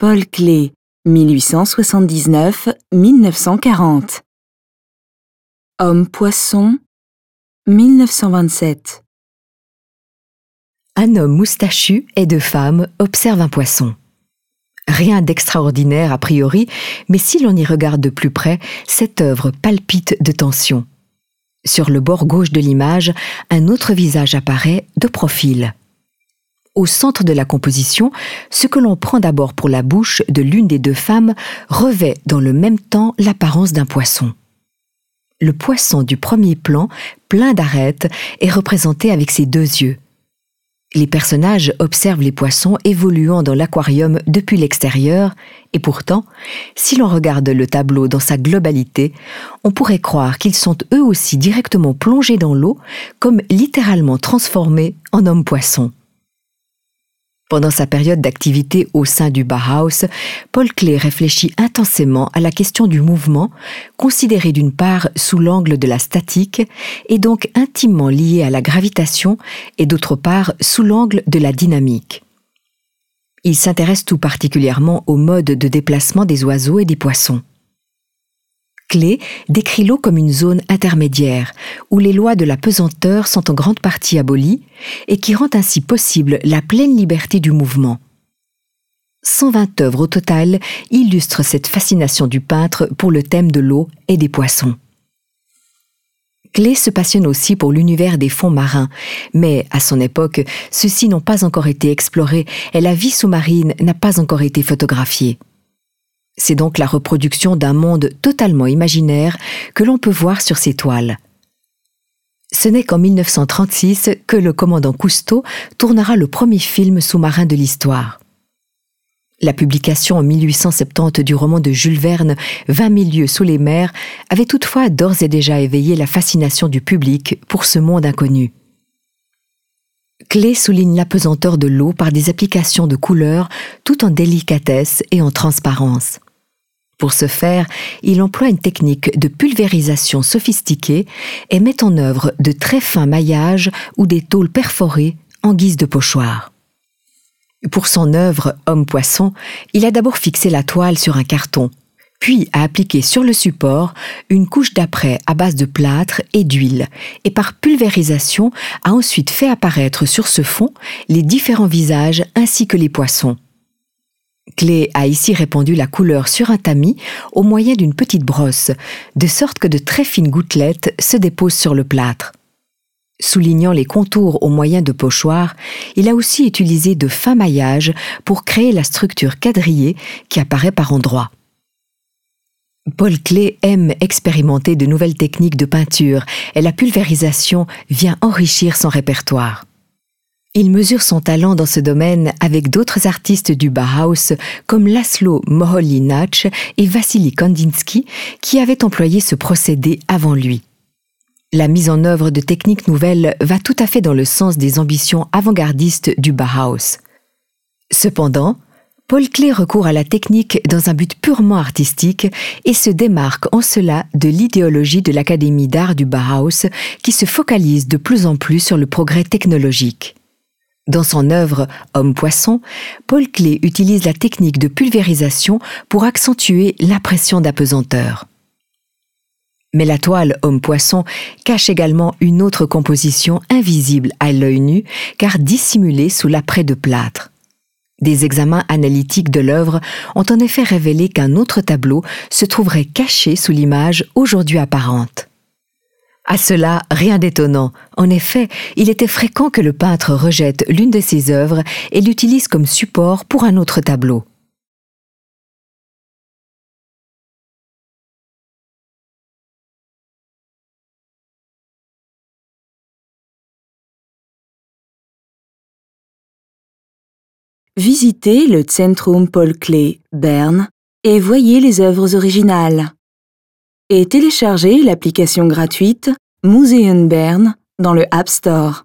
Paul Klee, 1879-1940. Homme-poisson, 1927. Un homme moustachu et deux femmes observent un poisson. Rien d'extraordinaire a priori, mais si l'on y regarde de plus près, cette œuvre palpite de tension. Sur le bord gauche de l'image, un autre visage apparaît de profil au centre de la composition, ce que l'on prend d'abord pour la bouche de l'une des deux femmes revêt dans le même temps l'apparence d'un poisson. Le poisson du premier plan, plein d'arêtes, est représenté avec ses deux yeux. Les personnages observent les poissons évoluant dans l'aquarium depuis l'extérieur, et pourtant, si l'on regarde le tableau dans sa globalité, on pourrait croire qu'ils sont eux aussi directement plongés dans l'eau, comme littéralement transformés en hommes-poissons. Pendant sa période d'activité au sein du Bauhaus, Paul Klee réfléchit intensément à la question du mouvement, considéré d'une part sous l'angle de la statique et donc intimement lié à la gravitation, et d'autre part sous l'angle de la dynamique. Il s'intéresse tout particulièrement au mode de déplacement des oiseaux et des poissons. Clé décrit l'eau comme une zone intermédiaire, où les lois de la pesanteur sont en grande partie abolies et qui rend ainsi possible la pleine liberté du mouvement. 120 œuvres au total illustrent cette fascination du peintre pour le thème de l'eau et des poissons. Clé se passionne aussi pour l'univers des fonds marins, mais à son époque, ceux-ci n'ont pas encore été explorés et la vie sous-marine n'a pas encore été photographiée. C'est donc la reproduction d'un monde totalement imaginaire que l'on peut voir sur ces toiles. Ce n'est qu'en 1936 que le commandant Cousteau tournera le premier film sous-marin de l'histoire. La publication en 1870 du roman de Jules Verne, 20 000 lieues sous les mers, avait toutefois d'ores et déjà éveillé la fascination du public pour ce monde inconnu. Clé souligne l'apesanteur de l'eau par des applications de couleurs tout en délicatesse et en transparence. Pour ce faire, il emploie une technique de pulvérisation sophistiquée et met en œuvre de très fins maillages ou des tôles perforées en guise de pochoir. Pour son œuvre Homme-Poisson, il a d'abord fixé la toile sur un carton, puis a appliqué sur le support une couche d'après à base de plâtre et d'huile, et par pulvérisation a ensuite fait apparaître sur ce fond les différents visages ainsi que les poissons. Clé a ici répandu la couleur sur un tamis au moyen d'une petite brosse, de sorte que de très fines gouttelettes se déposent sur le plâtre. Soulignant les contours au moyen de pochoirs, il a aussi utilisé de fins maillages pour créer la structure quadrillée qui apparaît par endroits. Paul Clé aime expérimenter de nouvelles techniques de peinture et la pulvérisation vient enrichir son répertoire. Il mesure son talent dans ce domaine avec d'autres artistes du Bauhaus comme Laszlo Moholy-Nagy et Vassili Kandinsky qui avaient employé ce procédé avant lui. La mise en œuvre de techniques nouvelles va tout à fait dans le sens des ambitions avant-gardistes du Bauhaus. Cependant, Paul Klee recourt à la technique dans un but purement artistique et se démarque en cela de l'idéologie de l'Académie d'art du Bauhaus qui se focalise de plus en plus sur le progrès technologique. Dans son œuvre Homme-poisson, Paul Klee utilise la technique de pulvérisation pour accentuer l'impression d'apesanteur. Mais la toile Homme-poisson cache également une autre composition invisible à l'œil nu car dissimulée sous l'après de plâtre. Des examens analytiques de l'œuvre ont en effet révélé qu'un autre tableau se trouverait caché sous l'image aujourd'hui apparente. À cela, rien d'étonnant. En effet, il était fréquent que le peintre rejette l'une de ses œuvres et l'utilise comme support pour un autre tableau. Visitez le Zentrum Paul Klee, Berne, et voyez les œuvres originales et téléchargez l'application gratuite Museum Bern dans le App Store.